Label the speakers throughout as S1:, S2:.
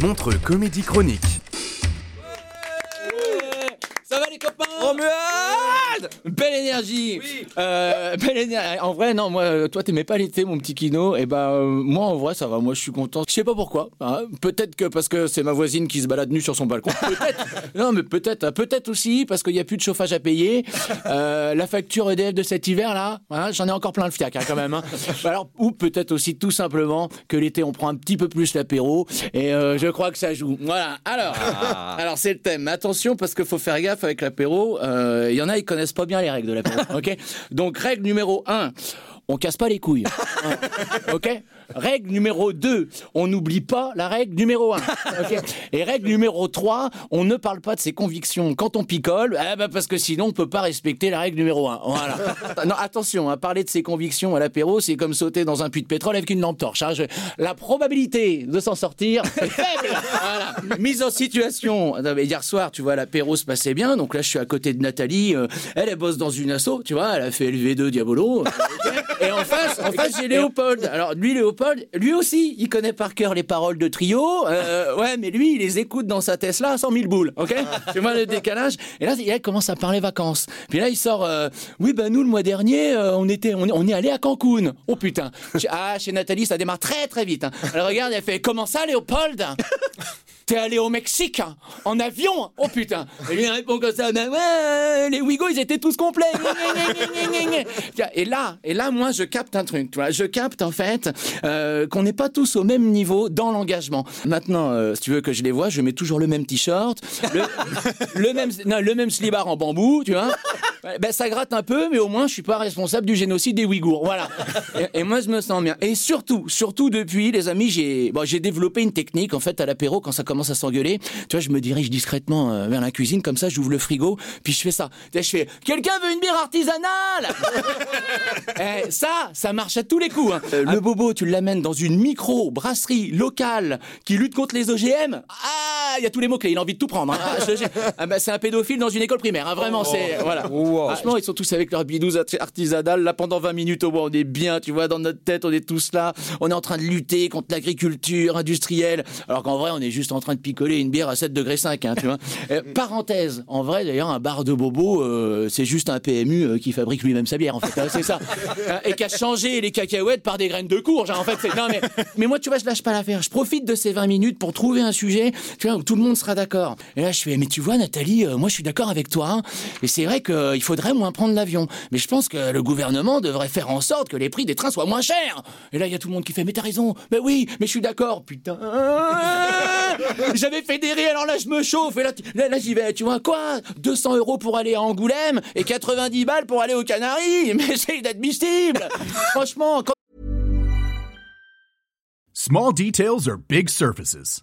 S1: Montre Comédie Chronique.
S2: Ça va les copains? Romuald? Belle énergie Euh, Belle énergie En vrai, non, moi, euh, toi t'aimais pas l'été, mon petit Kino, et ben euh, moi en vrai ça va, moi je suis content. Je sais pas pourquoi. hein. Peut-être que parce que c'est ma voisine qui se balade nue sur son balcon. Peut-être. non mais peut-être. hein. Peut-être aussi parce qu'il y a plus de chauffage à payer. Euh, la facture EDF de cet hiver là, hein, j'en ai encore plein le fiac hein, quand même. hein. Alors ou peut-être aussi tout simplement que l'été on prend un petit peu plus l'apéro et je crois que ça joue. Voilà. Alors, alors c'est le thème. Attention parce qu'il faut faire gaffe avec l'apéro. Il y en a ils connaissent pas bien les règles de l'apéro. ok. Donc règle numéro 1 on casse pas les couilles. Ok Règle numéro 2, on n'oublie pas la règle numéro 1. Et règle numéro 3, on ne parle pas de ses convictions quand on picole, eh ben parce que sinon on peut pas respecter la règle numéro 1. Voilà. Non, attention, à parler de ses convictions à l'apéro, c'est comme sauter dans un puits de pétrole avec une lampe torche. hein. Je- La probabilité de s'en sortir est faible. Voilà. Mise en situation. Hier soir, tu vois, l'apéro se passait bien. Donc là, je suis à côté de Nathalie. euh, elle, elle bosse dans une asso, tu vois. Elle a fait LV2 Diabolo. Et en face, en face, j'ai Léopold. Alors lui, Léopold, lui aussi, il connaît par cœur les paroles de trio. Euh, ouais, mais lui, il les écoute dans sa Tesla à 100 000 boules. Ok Tu vois le décalage Et là, il commence à parler vacances. Puis là, il sort. euh, oui, ben nous, le mois dernier, euh, on était, on, est- on est allé à Cancun. Oh putain. Ah, chez Nathalie, ça démarre très très vite. hein. Elle regarde, elle fait comment ça, Léopold? T'es allé au Mexique hein, en avion Oh putain. Et lui il répond comme ça Ben ouais, les Ouigo ils étaient tous complets. Et là, et là moi je capte un truc, tu vois, je capte en fait euh, qu'on n'est pas tous au même niveau dans l'engagement. Maintenant, euh, si tu veux que je les vois, je mets toujours le même t-shirt, le, le même, non, le même slibard en bambou, tu vois. Ben ça gratte un peu, mais au moins je suis pas responsable du génocide des Ouïghours. Voilà. Et, et moi je me sens bien. Et surtout, surtout depuis, les amis, j'ai bon, j'ai développé une technique en fait à l'apéro quand ça commence à s'engueuler. Tu vois, je me dirige discrètement euh, vers la cuisine, comme ça, j'ouvre le frigo, puis je fais ça. Je fais quelqu'un veut une bière artisanale? Eh, Ça, ça marche à tous les coups. hein. Euh, Le bobo, tu l'amènes dans une micro brasserie locale qui lutte contre les OGM. Ah, il y a tous les mots clés. Il a envie de tout prendre. hein. Ah, je. Ah, bah, c'est un pédophile dans une école primaire. hein. Vraiment, c'est voilà. Franchement, ils sont tous avec leur bidouze art- artisanale. Là, pendant 20 minutes au moins, on est bien. Tu vois, dans notre tête, on est tous là. On est en train de lutter contre l'agriculture industrielle. Alors qu'en vrai, on est juste en train de picoler une bière à 7 degrés 5. Hein, tu vois. Euh, parenthèse. En vrai, d'ailleurs, un bar de bobo, euh, c'est juste un PMU euh, qui fabrique lui-même sa bière. En fait, hein, c'est ça. Hein, Et qui a changé les cacahuètes par des graines de courge. hein. En fait, c'est non mais mais moi, tu vois, je lâche pas l'affaire. Je profite de ces 20 minutes pour trouver un sujet, tu vois, tout le monde sera d'accord. Et là, je fais, mais tu vois, Nathalie, euh, moi, je suis d'accord avec toi. hein. Et c'est vrai qu'il faudrait moins prendre l'avion. Mais je pense que le gouvernement devrait faire en sorte que les prix des trains soient moins chers. Et là, il y a tout le monde qui fait, mais t'as raison. Mais oui, mais je suis d'accord. Putain. J'avais fédéré, alors là, je me chauffe. Et là, là, j'y vais. Tu vois quoi? 200 euros pour aller à Angoulême et 90 balles pour aller aux Canaries. Mais c'est inadmissible. Franchement, quand
S3: Small details are big surfaces.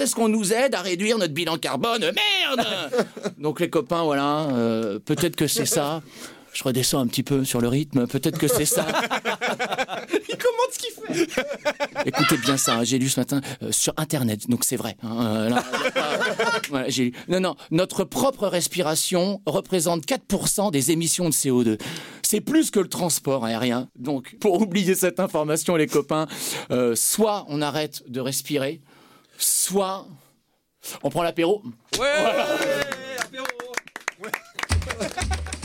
S2: Quand est-ce qu'on nous aide à réduire notre bilan carbone? Merde Donc les copains, voilà, euh, peut-être que c'est ça. Je redescends un petit peu sur le rythme, peut-être que c'est ça.
S4: Il commande ce qu'il fait.
S2: Écoutez bien ça, hein, j'ai lu ce matin euh, sur Internet, donc c'est vrai. hein, euh, là, y a pas- voilà, j'ai lu. Non, non, notre propre respiration représente 4% des émissions de CO2. C'est plus que le transport aérien. Donc, pour oublier cette information, les copains, euh, soit on arrête de respirer, soit on prend l'apéro.
S4: Ouais, apéro. Ouais.